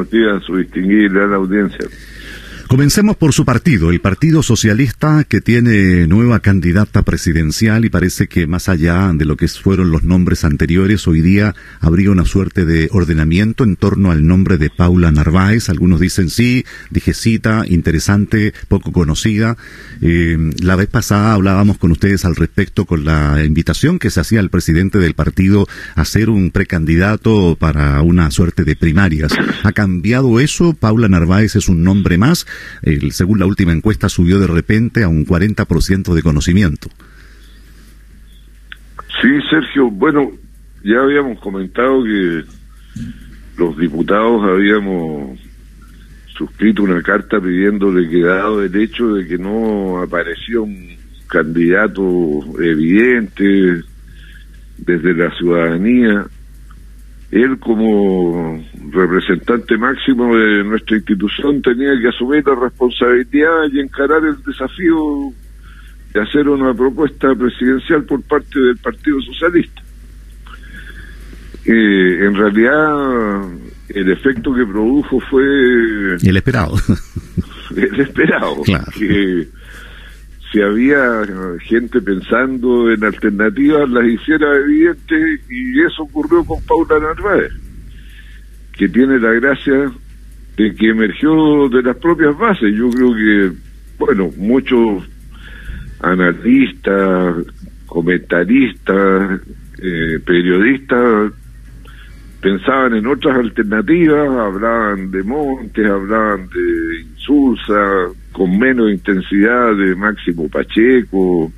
a su distinguida la audiencia. Comencemos por su partido, el Partido Socialista, que tiene nueva candidata presidencial y parece que más allá de lo que fueron los nombres anteriores, hoy día habría una suerte de ordenamiento en torno al nombre de Paula Narváez. Algunos dicen sí, dijecita, interesante, poco conocida. Eh, la vez pasada hablábamos con ustedes al respecto con la invitación que se hacía al presidente del partido a ser un precandidato para una suerte de primarias. ¿Ha cambiado eso? Paula Narváez es un nombre más según la última encuesta, subió de repente a un 40% de conocimiento. Sí, Sergio, bueno, ya habíamos comentado que los diputados habíamos suscrito una carta pidiéndole que dado el hecho de que no apareció un candidato evidente desde la ciudadanía él como representante máximo de nuestra institución tenía que asumir la responsabilidad y encarar el desafío de hacer una propuesta presidencial por parte del Partido Socialista. Eh, en realidad el efecto que produjo fue el esperado. El esperado. Que si había gente pensando en alternativas, las hiciera evidentes y eso ocurrió con Paula Narváez, que tiene la gracia de que emergió de las propias bases. Yo creo que, bueno, muchos analistas, comentaristas, eh, periodistas pensaban en otras alternativas, hablaban de Montes, hablaban de Insulsa, con menos intensidad de Máximo Pacheco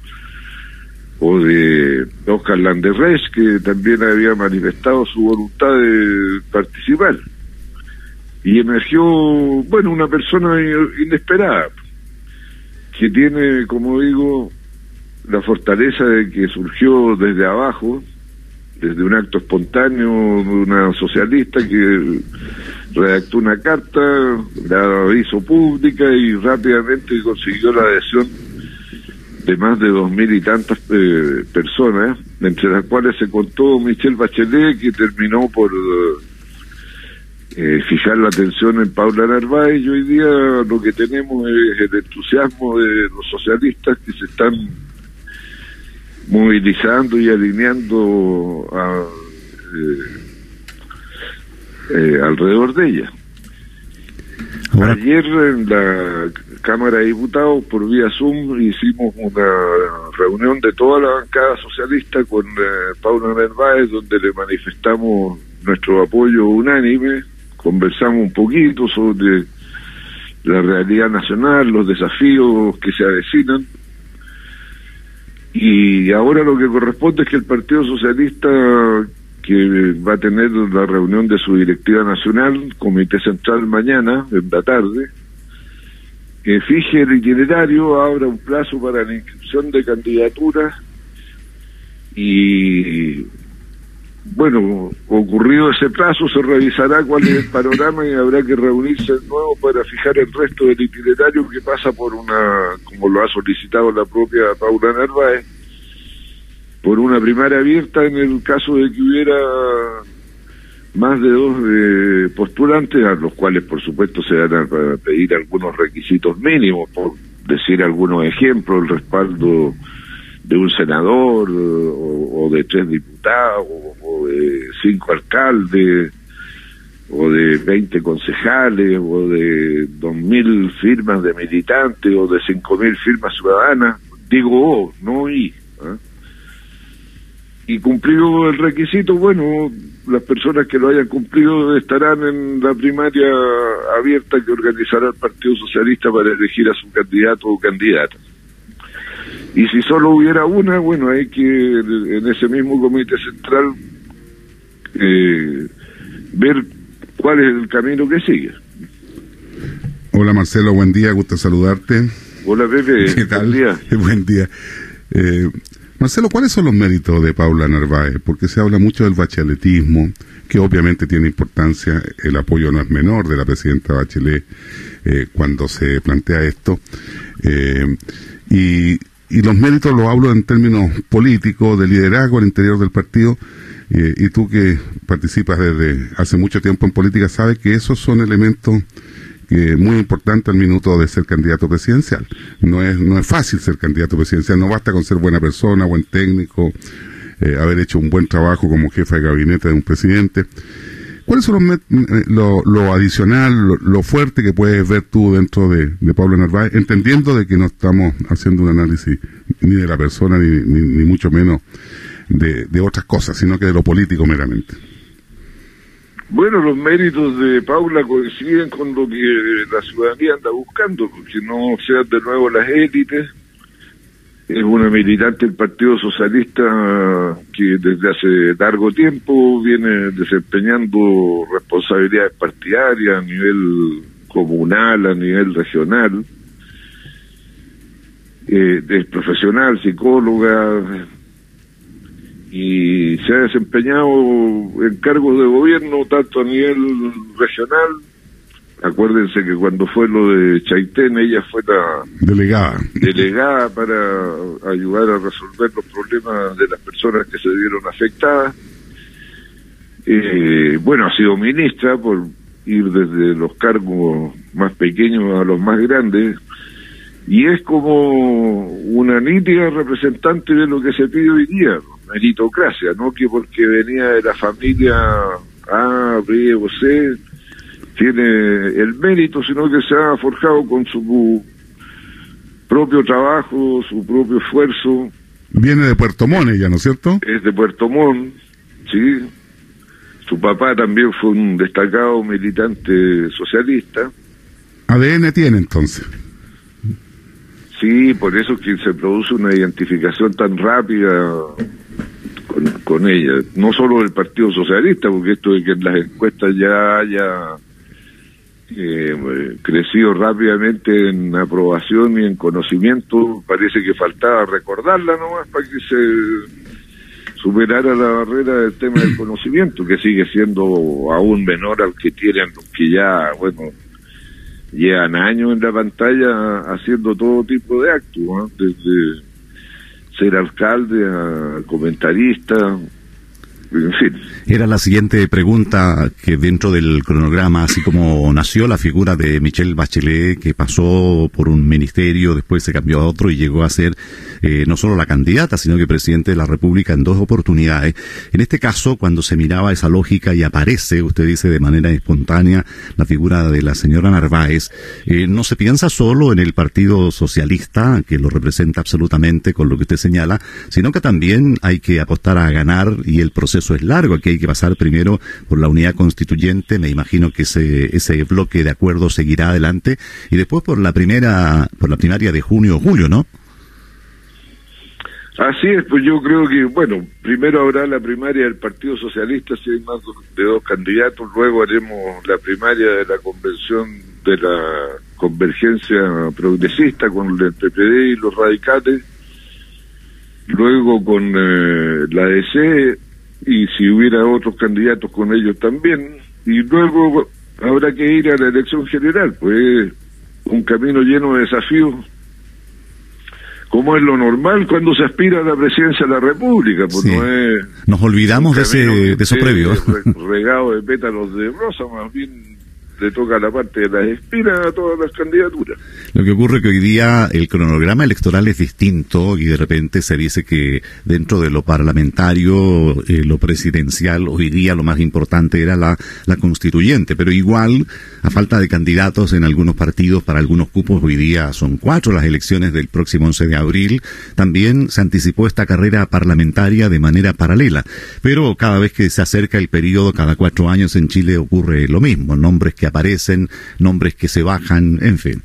o de Oscar Landerreich, que también había manifestado su voluntad de participar. Y emergió, bueno, una persona inesperada, que tiene, como digo, la fortaleza de que surgió desde abajo, desde un acto espontáneo de una socialista que redactó una carta, la hizo pública y rápidamente consiguió la adhesión de más de dos mil y tantas eh, personas, entre las cuales se contó Michelle Bachelet, que terminó por eh, fijar la atención en Paula Narváez, y hoy día lo que tenemos es el entusiasmo de los socialistas que se están movilizando y alineando a, eh, eh, alrededor de ella. Ayer en la Cámara de Diputados, por vía Zoom, hicimos una reunión de toda la bancada socialista con eh, Paula Narváez, donde le manifestamos nuestro apoyo unánime, conversamos un poquito sobre la realidad nacional, los desafíos que se avecinan, y ahora lo que corresponde es que el Partido Socialista, que va a tener la reunión de su directiva nacional, Comité Central mañana, en la tarde, que fije el itinerario, abra un plazo para la inscripción de candidaturas y bueno, ocurrido ese plazo, se revisará cuál es el panorama y habrá que reunirse de nuevo para fijar el resto del itinerario que pasa por una, como lo ha solicitado la propia Paula Narváez, por una primaria abierta en el caso de que hubiera más de dos eh, postulantes, a los cuales por supuesto se van a pedir algunos requisitos mínimos, por decir algunos ejemplos, el respaldo de un senador o, de tres diputados o, de cinco alcaldes o de veinte concejales o de dos mil firmas de militantes o de cinco mil firmas ciudadanas, digo oh, no y. ¿ah? Y cumplido el requisito, bueno, las personas que lo hayan cumplido estarán en la primaria abierta que organizará el Partido Socialista para elegir a su candidato o candidata. Y si solo hubiera una, bueno, hay que en ese mismo comité central eh, ver cuál es el camino que sigue. Hola Marcelo, buen día, gusto saludarte. Hola Pepe, ¿qué tal? Buen día. buen día. Eh, Marcelo, ¿cuáles son los méritos de Paula Narváez? Porque se habla mucho del bacheletismo, que obviamente tiene importancia, el apoyo no es menor de la presidenta Bachelet eh, cuando se plantea esto. Eh, y y los méritos los hablo en términos políticos, de liderazgo al interior del partido, Eh, y tú que participas desde hace mucho tiempo en política, sabes que esos son elementos que muy importantes al minuto de ser candidato presidencial. No es, no es fácil ser candidato presidencial, no basta con ser buena persona, buen técnico, eh, haber hecho un buen trabajo como jefe de gabinete de un presidente. ¿Cuáles son los, eh, lo, lo, adicional, lo, fuerte que puedes ver tú dentro de, Pablo Narváez, entendiendo de que no estamos haciendo un análisis ni de la persona, ni, ni mucho menos de, otras cosas, sino que de lo político meramente. Bueno, los méritos de Paula coinciden con lo que la ciudadanía anda buscando, porque no sean de nuevo las élites. Es una militante del Partido Socialista que desde hace largo tiempo viene desempeñando responsabilidades partidarias a nivel comunal, a nivel regional. Eh, es profesional, psicóloga, y se ha desempeñado en cargos de gobierno tanto a nivel regional acuérdense que cuando fue lo de Chaitén ella fue la delegada. delegada para ayudar a resolver los problemas de las personas que se vieron afectadas. Eh, bueno ha sido ministra por ir desde los cargos más pequeños a los más grandes. Y es como una nítida representante de lo que se pide hoy día meritocracia, no que porque venía de la familia A, B o C tiene el mérito, sino que se ha forjado con su propio trabajo, su propio esfuerzo. Viene de Puerto Montt ella, ¿no es cierto? Es de Puerto Montt, sí. Su papá también fue un destacado militante socialista. ADN tiene entonces. Sí, por eso es que se produce una identificación tan rápida con, ella, no solo del Partido Socialista, porque esto de que en las encuestas ya haya eh, crecido rápidamente en aprobación y en conocimiento, parece que faltaba recordarla nomás para que se superara la barrera del tema del conocimiento, que sigue siendo aún menor al que tienen los que ya, bueno, llevan años en la pantalla haciendo todo tipo de actos, desde ser alcalde a comentarista, era la siguiente pregunta que dentro del cronograma, así como nació la figura de Michelle Bachelet, que pasó por un ministerio, después se cambió a otro y llegó a ser eh, no solo la candidata, sino que presidente de la República en dos oportunidades. En este caso, cuando se miraba esa lógica y aparece, usted dice de manera espontánea, la figura de la señora Narváez, eh, no se piensa solo en el Partido Socialista, que lo representa absolutamente con lo que usted señala, sino que también hay que apostar a ganar y el proceso eso es largo, que hay que pasar primero por la unidad constituyente, me imagino que ese, ese bloque de acuerdo seguirá adelante, y después por la primera, por la primaria de junio o julio, ¿no? Así es, pues yo creo que, bueno, primero habrá la primaria del Partido Socialista, si hay más de dos candidatos, luego haremos la primaria de la convención de la convergencia progresista con el PPD y los radicales, luego con eh, la DC y si hubiera otros candidatos con ellos también, y luego habrá que ir a la elección general, pues un camino lleno de desafíos, como es lo normal cuando se aspira a la presidencia de la República, pues no es... Nos olvidamos de, ese, de eso previo. Regado de pétalos de rosa, más bien le toca la parte de las espinas a todas las candidaturas. Lo que ocurre que hoy día el cronograma electoral es distinto y de repente se dice que dentro de lo parlamentario, eh, lo presidencial, hoy día lo más importante era la, la constituyente, pero igual, a falta de candidatos en algunos partidos para algunos cupos, hoy día son cuatro las elecciones del próximo 11 de abril, también se anticipó esta carrera parlamentaria de manera paralela, pero cada vez que se acerca el periodo, cada cuatro años en Chile ocurre lo mismo, nombres que aparecen, nombres que se bajan, en fin.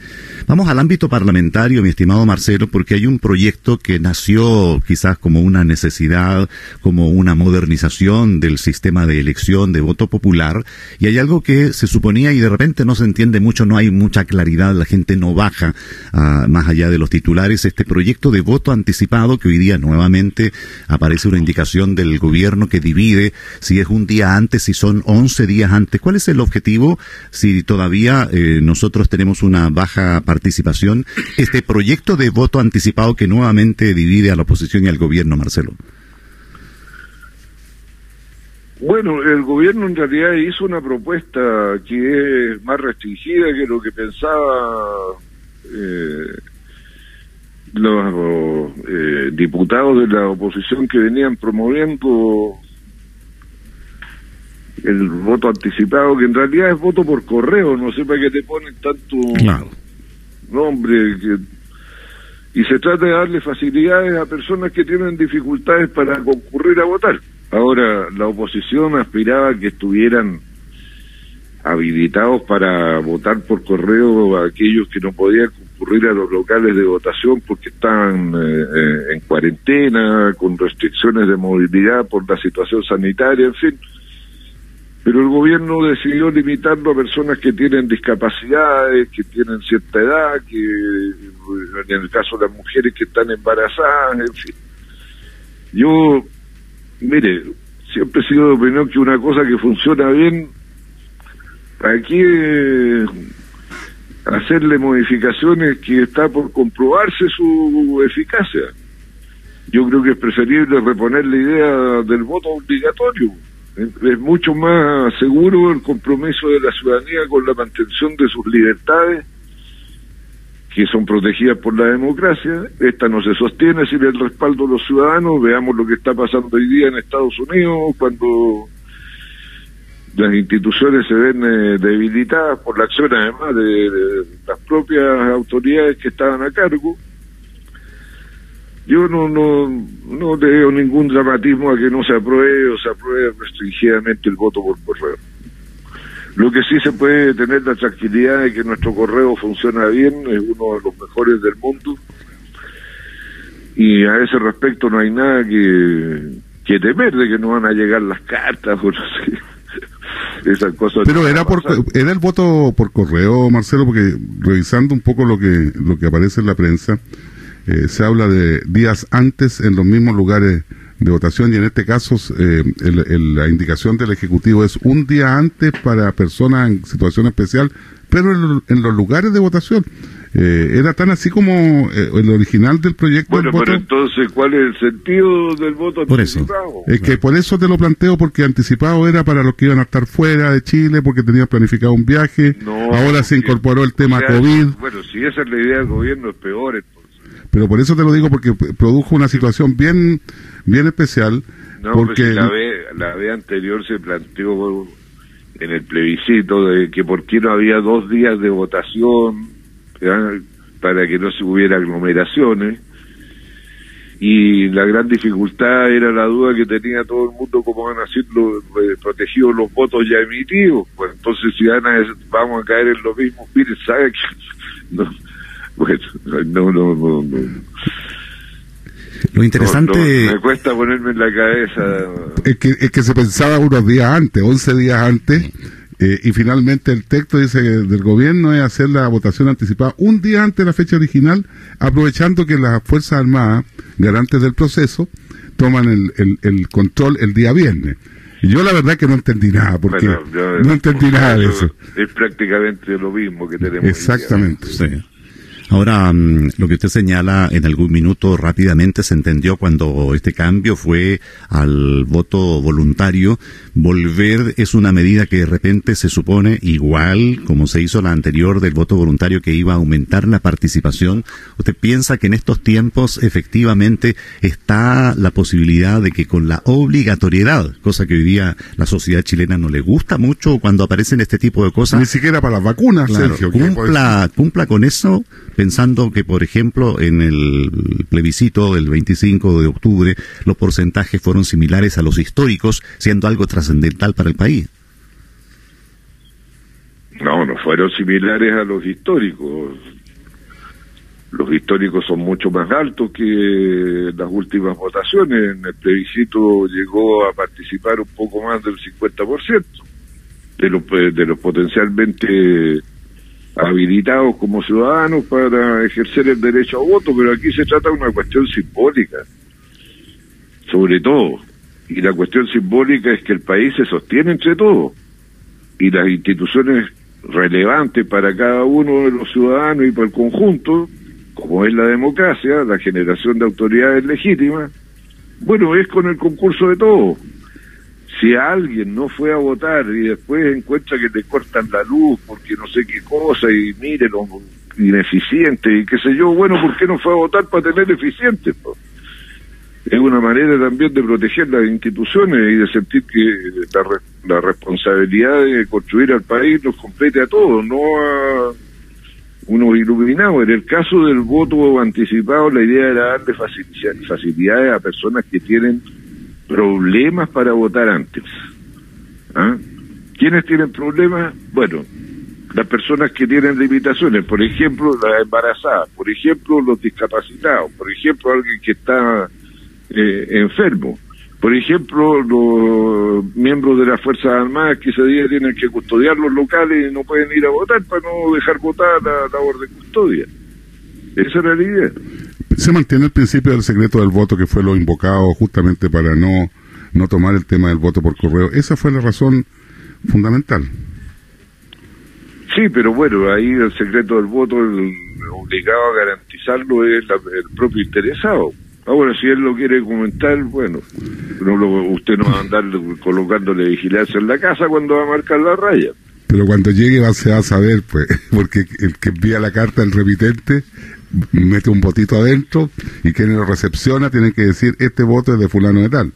Vamos al ámbito parlamentario, mi estimado Marcelo, porque hay un proyecto que nació quizás como una necesidad, como una modernización del sistema de elección de voto popular, y hay algo que se suponía y de repente no se entiende mucho, no hay mucha claridad, la gente no baja ah, más allá de los titulares, este proyecto de voto anticipado que hoy día nuevamente aparece una indicación del gobierno que divide si es un día antes, si son 11 días antes. ¿Cuál es el objetivo? Si todavía eh, nosotros tenemos una baja participación, este proyecto de voto anticipado que nuevamente divide a la oposición y al gobierno, Marcelo? Bueno, el gobierno en realidad hizo una propuesta que es más restringida que lo que pensaba eh, los eh, diputados de la oposición que venían promoviendo el voto anticipado, que en realidad es voto por correo, no sé para qué te ponen tanto nombre. y se trata de darle facilidades a personas que tienen dificultades para concurrir a votar. Ahora, la oposición aspiraba a que estuvieran habilitados para votar por correo a aquellos que no podían concurrir a los locales de votación porque estaban eh, eh, en cuarentena, con restricciones de movilidad por la situación sanitaria, en fin. Pero el gobierno decidió limitarlo a personas que tienen discapacidades, que tienen cierta edad, que en el caso de las mujeres que están embarazadas, en fin. Yo mire, siempre he sido de opinión que una cosa que funciona bien, aquí hacerle modificaciones que está por comprobarse su eficacia. Yo creo que es preferible reponer la idea del voto obligatorio. Es mucho más seguro el compromiso de la ciudadanía con la mantención de sus libertades que son protegidas por la democracia. Esta no se sostiene sin el respaldo de los ciudadanos. Veamos lo que está pasando hoy día en Estados Unidos, cuando las instituciones se ven eh, debilitadas por la acción además de, las propias autoridades que estaban a cargo. Yo no, no, no le veo ningún dramatismo a que no se apruebe o se apruebe restringidamente el voto por correo. Lo que sí se puede tener la tranquilidad de que nuestro correo funciona bien, es uno de los mejores del mundo. Y a ese respecto no hay nada que, que temer de que no van a llegar las cartas o no sé. Esas cosas Pero era por, era el voto por correo, Marcelo, porque revisando un poco lo que lo que aparece en la prensa, eh, se habla de días antes en los mismos lugares de votación y en este caso eh, la indicación del Ejecutivo es un día antes para personas en situación especial, pero en, los lugares de votación. Eh, era tan así como eh, el original del proyecto. Bueno, pero entonces, ¿cuál es el sentido del voto por anticipado? Eso. Es que por eso te lo planteo, porque anticipado era para los que iban a estar fuera de Chile, porque tenían planificado un viaje. Ahora se incorporó el tema COVID. Bueno, si esa es la idea del gobierno, es peor. Pero por eso te lo digo, porque produjo una situación bien bien especial. No, porque la, vez, la vez anterior se planteó en el plebiscito de que por qué no había dos días de votación para que no se hubiera aglomeraciones. Y la gran dificultad era la duda que tenía todo el mundo cómo van a ser los, eh, protegidos los votos ya emitidos pues entonces si van a, vamos a caer en lo mismo mire sabe que no, bueno, no, no, no, no lo interesante... me cuesta ponerme en la cabeza. Es que, es que se pensaba unos días antes, 11 días antes, eh, y finalmente el texto dice del gobierno es hacer la votación anticipada un día antes de la fecha original, aprovechando que las Fuerzas Armadas, garantes del proceso, toman el, el, control el día viernes. Y yo la verdad que no entendí nada, porque no entendí nada de eso. Es prácticamente lo mismo que tenemos. Exactamente. Sí. Ahora, mm, lo que usted señala en algún minuto rápidamente se entendió cuando este cambio fue al voto voluntario. Volver es una medida que de repente se supone igual como se hizo la anterior del voto voluntario que iba a aumentar la participación. ¿Usted piensa que en estos tiempos efectivamente está la posibilidad de que con la obligatoriedad, cosa que hoy día la sociedad chilena no le gusta mucho cuando aparecen este tipo de cosas? Ni siquiera para las vacunas, Sergio. Cumpla, cumpla con eso pensando que, por ejemplo, en el plebiscito del 25 de octubre los porcentajes fueron similares a los históricos, siendo algo trascendental para el país. No, no fueron similares a los históricos. Los históricos son mucho más altos que las últimas votaciones. En el plebiscito llegó a participar un poco más del 50% de los, de los potencialmente habilitados como ciudadanos para ejercer el derecho a voto, pero aquí se trata de una cuestión simbólica, sobre todo. Y la cuestión simbólica es que el país se sostiene entre todos y las instituciones relevantes para cada uno de los ciudadanos y para el conjunto, como es la democracia, la generación de autoridades legítimas, bueno, es con el concurso de todos. Si alguien no fue a votar y después encuentra que te cortan la luz porque no sé qué cosa y mire lo ineficiente y qué sé yo, bueno, ¿por qué no fue a votar para tener eficiente? Es una manera también de proteger las instituciones y de sentir que la, la responsabilidad de construir al país nos compete a todos, no a unos iluminados. En el caso del voto anticipado, la idea era darle facilidades a personas que tienen problemas para votar antes. ¿Ah? ¿Quiénes tienen problemas? Bueno, las personas que tienen limitaciones, por ejemplo, las embarazadas, por ejemplo, los discapacitados, por ejemplo, alguien que está eh, enfermo, por ejemplo, los miembros de las Fuerzas Armadas que ese día tienen que custodiar los locales y no pueden ir a votar para no dejar votar la labor de custodia. Esa era la idea se mantiene el principio del secreto del voto que fue lo invocado justamente para no, no tomar el tema del voto por correo. Esa fue la razón fundamental. Sí, pero bueno, ahí el secreto del voto, el obligado a garantizarlo es el propio interesado. Ahora, si él lo quiere comentar, bueno, no usted no va a andar colocándole vigilancia en la casa cuando va a marcar la raya. Pero cuando llegue va, se va a saber, pues, porque el que envía la carta al remitente mete un votito adentro y quien lo recepciona tiene que decir este voto es de fulano de tal.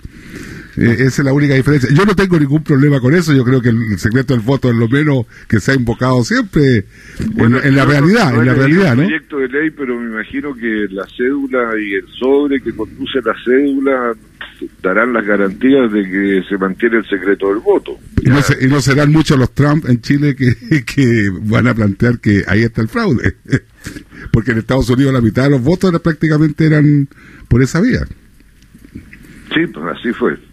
Eh, esa es la única diferencia. Yo no tengo ningún problema con eso. Yo creo que el secreto del voto es lo menos que se ha invocado siempre en, la realidad. en la realidad, ¿no? proyecto de ley, pero me imagino que la cédula y el sobre que conduce la cédula darán las garantías de que se mantiene el secreto del voto. Y no, y no serán muchos los Trump en Chile que, que van a plantear que ahí está el fraude. Porque en Estados Unidos la mitad de los votos prácticamente eran por esa vía. Sí, pues así fue.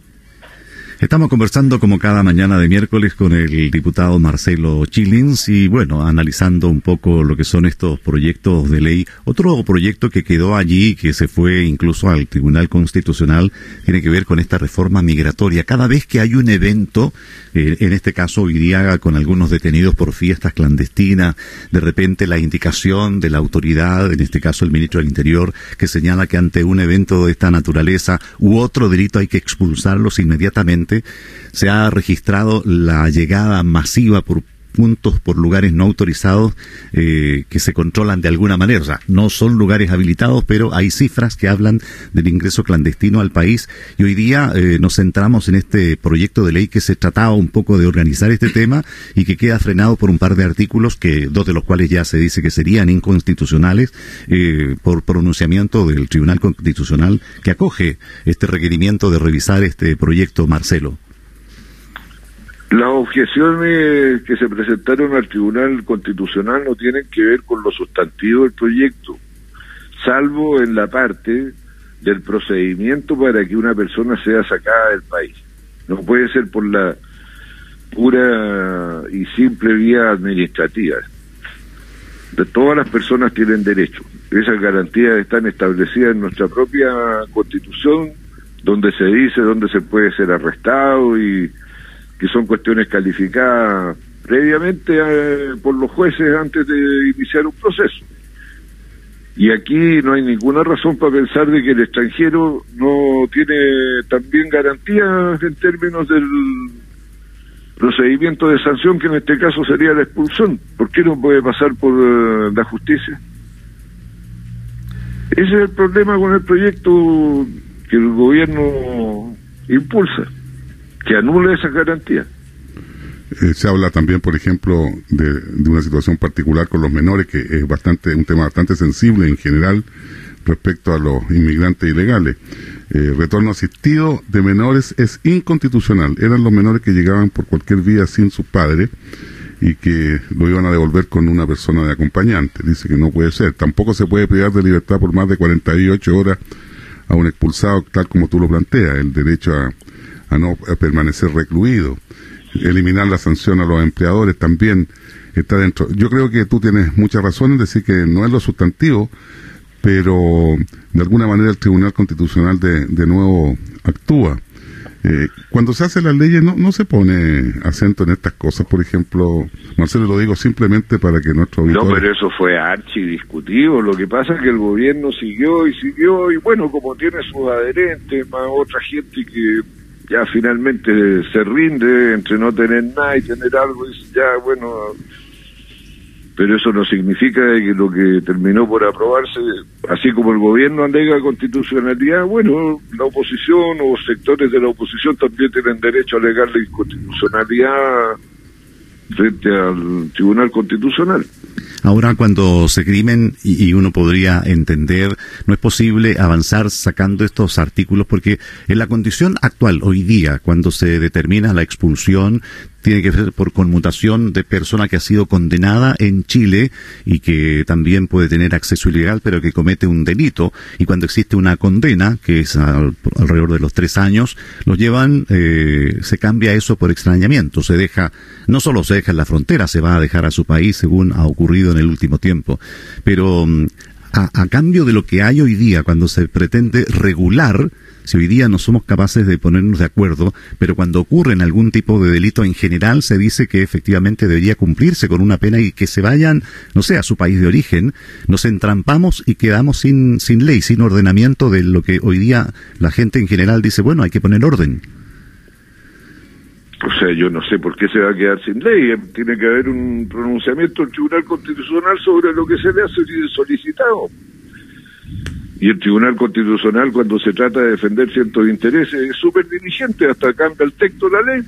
Estamos conversando como cada mañana de miércoles con el diputado Marcelo Chilins y bueno, analizando un poco lo que son estos proyectos de ley. Otro proyecto que quedó allí, que se fue incluso al Tribunal Constitucional, tiene que ver con esta reforma migratoria. Cada vez que hay un evento, eh, en este caso día con algunos detenidos por fiestas clandestinas, de repente la indicación de la autoridad, en este caso el ministro del Interior, que señala que ante un evento de esta naturaleza u otro delito hay que expulsarlos inmediatamente se ha registrado la llegada masiva por puntos por lugares no autorizados eh, que se controlan de alguna manera. No son lugares habilitados, pero hay cifras que hablan del ingreso clandestino al país. Y hoy día eh, nos centramos en este proyecto de ley que se trataba un poco de organizar este tema y que queda frenado por un par de artículos, que dos de los cuales ya se dice que serían inconstitucionales eh, por pronunciamiento del Tribunal Constitucional que acoge este requerimiento de revisar este proyecto, Marcelo. Las objeciones que se presentaron al Tribunal Constitucional no tienen que ver con lo sustantivo del proyecto, salvo en la parte del procedimiento para que una persona sea sacada del país. No puede ser por la pura y simple vía administrativa. De todas las personas tienen derecho. Esas garantías están establecidas en nuestra propia constitución, donde se dice dónde se puede ser arrestado y que son cuestiones calificadas previamente eh, por los jueces antes de iniciar un proceso. Y aquí no hay ninguna razón para pensar de que el extranjero no tiene también garantías en términos del procedimiento de sanción, que en este caso sería la expulsión. ¿Por qué no puede pasar por eh, la justicia? Ese es el problema con el proyecto que el gobierno impulsa que anule esa garantía. Eh, se habla también, por ejemplo, de, una situación particular con los menores, que es bastante un tema bastante sensible en general respecto a los inmigrantes ilegales. Eh, retorno asistido de menores es inconstitucional. Eran los menores que llegaban por cualquier vía sin sus padres y que lo iban a devolver con una persona de acompañante. Dice que no puede ser. Tampoco se puede privar de libertad por más de 48 horas a un expulsado, tal como tú lo planteas, el derecho a a no permanecer recluido. Eliminar la sanción a los empleadores también está dentro. Yo creo que tú tienes mucha razón en decir que no es lo sustantivo, pero de alguna manera el Tribunal Constitucional de, de nuevo actúa. Eh, cuando se hace las leyes no, no se pone acento en estas cosas, por ejemplo, Marcelo lo digo simplemente para que nuestro No, pero eso fue archidiscutido, lo que pasa es que el gobierno siguió y siguió y bueno, como tiene sus adherentes, más otra gente que ya finalmente se rinde entre no tener nada y tener algo, y ya bueno, pero eso no significa que lo que terminó por aprobarse, así como el gobierno alega constitucionalidad, bueno, la oposición o sectores de la oposición también tienen derecho a alegar la inconstitucionalidad frente al Tribunal Constitucional. Ahora, cuando se crimen, y, uno podría entender, no es posible avanzar sacando estos artículos porque en la condición actual, hoy día, cuando se determina la expulsión, tiene que ser por conmutación de persona que ha sido condenada en Chile y que también puede tener acceso ilegal, pero que comete un delito. Y cuando existe una condena, que es alrededor de los tres años, los llevan, eh, se cambia eso por extrañamiento. Se deja, no solo se deja en la frontera, se va a dejar a su país, según ha ocurrido en el último tiempo. Pero mm, a cambio de lo que hay hoy día, cuando se pretende regular, si hoy día no somos capaces de ponernos de acuerdo, pero cuando ocurre en algún tipo de delito en general se dice que efectivamente debería cumplirse con una pena y que se vayan, no sé, a su país de origen, nos entrampamos y quedamos sin, sin ley, sin ordenamiento de lo que hoy día la gente en general dice, bueno, hay que poner orden. O sea, yo no sé por qué se va a quedar sin ley. Tiene que haber un pronunciamiento del Tribunal Constitucional sobre lo que se le hace solicitado. Y el Tribunal Constitucional, cuando se trata de defender ciertos intereses, es súper diligente, hasta cambia el texto de la ley.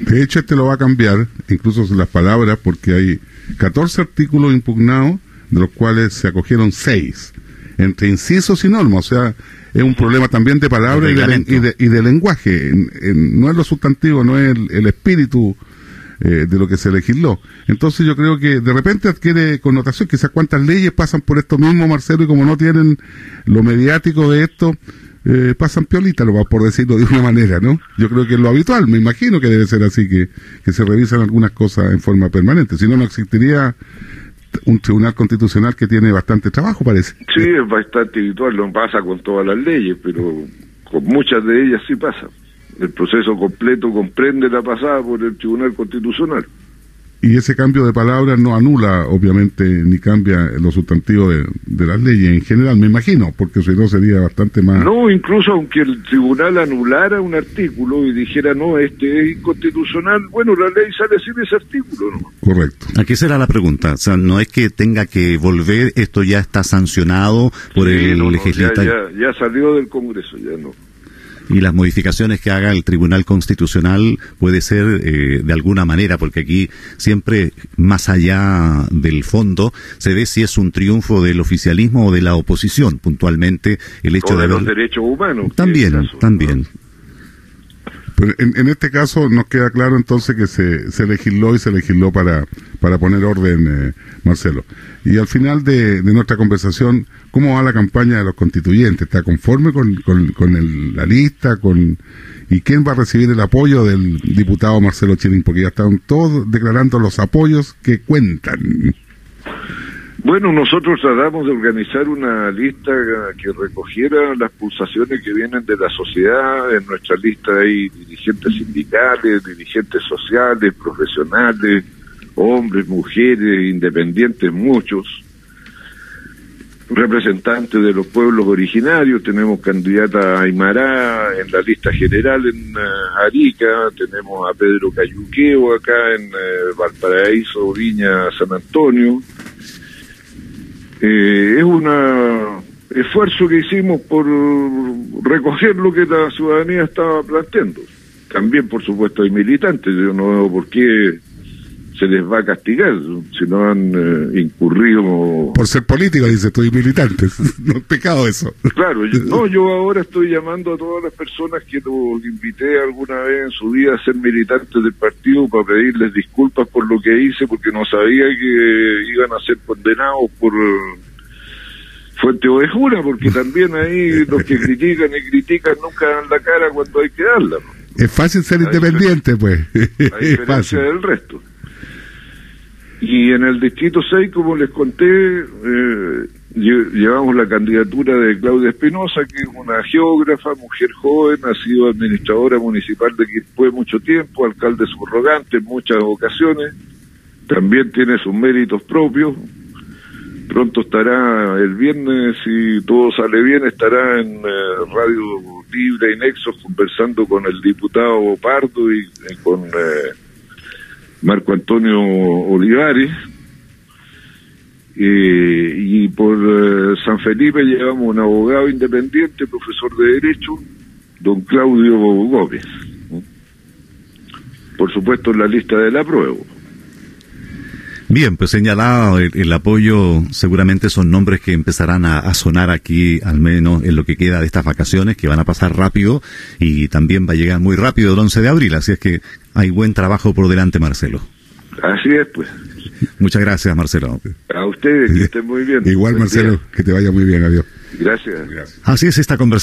De hecho, este lo va a cambiar, incluso las palabras, porque hay 14 artículos impugnados, de los cuales se acogieron 6, entre incisos y normas. O sea, es un problema también de palabras y de, y, de, lenguaje. no es lo sustantivo, no es el espíritu eh, de lo que se legisló. Entonces yo creo que de repente adquiere connotación, quizás cuántas leyes pasan por esto mismo, Marcelo, y como no tienen lo mediático de esto, eh, pasan piolita, por decirlo de una manera, ¿no? Yo creo que es lo habitual, me imagino que debe ser así, que, que se revisan algunas cosas en forma permanente, si no, no existiría un tribunal constitucional que tiene bastante trabajo, parece. Sí, es bastante habitual, no pasa con todas las leyes, pero con muchas de ellas sí pasa el proceso completo comprende la pasada por el Tribunal Constitucional. Y ese cambio de palabras no anula, obviamente, ni cambia los sustantivos de, de, las leyes en general, me imagino, porque si no sería bastante más... No, incluso aunque el tribunal anulara un artículo y dijera, no, este es inconstitucional, bueno, la ley sale sin ese artículo. ¿no? Correcto. Aquí será la pregunta, o sea, no es que tenga que volver, esto ya está sancionado por el legislativo. ya salió del Congreso, ya no y las modificaciones que haga el Tribunal Constitucional puede ser eh, de alguna manera, porque aquí siempre más allá del fondo se ve si es un triunfo del oficialismo o de la oposición, puntualmente el hecho de, los derechos humanos. También, también. Pero en, este caso nos queda claro entonces que se, se legisló y se legisló para, para poner orden, eh, Marcelo. Y al final de, nuestra conversación, ¿cómo va la campaña de los constituyentes? ¿Está conforme con, con, la lista? con ¿Y quién va a recibir el apoyo del diputado Marcelo Chilín? Porque ya están todos declarando los apoyos que cuentan. Bueno, nosotros tratamos de organizar una lista que recogiera las pulsaciones que vienen de la sociedad. En nuestra lista hay dirigentes sindicales, dirigentes sociales, profesionales, hombres, mujeres, independientes, muchos. Representantes de los pueblos originarios, tenemos candidata a Aymara en la lista general en eh, Arica, tenemos a Pedro Cayuqueo acá en eh, Valparaíso, Viña, San Antonio eh, es un esfuerzo que hicimos por recoger lo que la ciudadanía estaba planteando. También, por supuesto, hay militantes, yo no veo por qué se les va a castigar si no han eh, incurrido. Por ser político, dice, estoy militantes. no es pecado eso. Claro, yo, no, yo ahora estoy llamando a todas las personas que los invité alguna vez en su vida a ser militantes del partido para pedirles disculpas por lo que hice, porque no sabía que iban a ser condenados por fuente o de jura, porque también ahí los que critican y critican nunca dan la cara cuando hay que darla. Es fácil ser independiente, pues. es fácil. del resto. Y en el Distrito 6, como les conté, eh, llevamos la candidatura de Claudia Espinosa, que es una geógrafa, mujer joven, ha sido administradora municipal de Quilpué mucho tiempo, alcalde subrogante en muchas ocasiones, también tiene sus méritos propios. Pronto estará el viernes, si todo sale bien, estará en eh, Radio Libre y Nexos conversando con el diputado Pardo y, y con eh, Marco Antonio Olivares. Eh, y por eh, San Felipe llevamos un abogado independiente, profesor de Derecho, don Claudio Gómez. Por supuesto, en la lista de la prueba. Bien, pues señalado el, el, apoyo, seguramente son nombres que empezarán a, a, sonar aquí, al menos en lo que queda de estas vacaciones, que van a pasar rápido y también va a llegar muy rápido el 11 de abril, así es que hay buen trabajo por delante, Marcelo. Así es, pues. Muchas gracias, Marcelo. A ustedes, que estén muy bien. Igual, Marcelo, que te vaya muy bien, adiós. Gracias. Gracias. Así es esta conversación.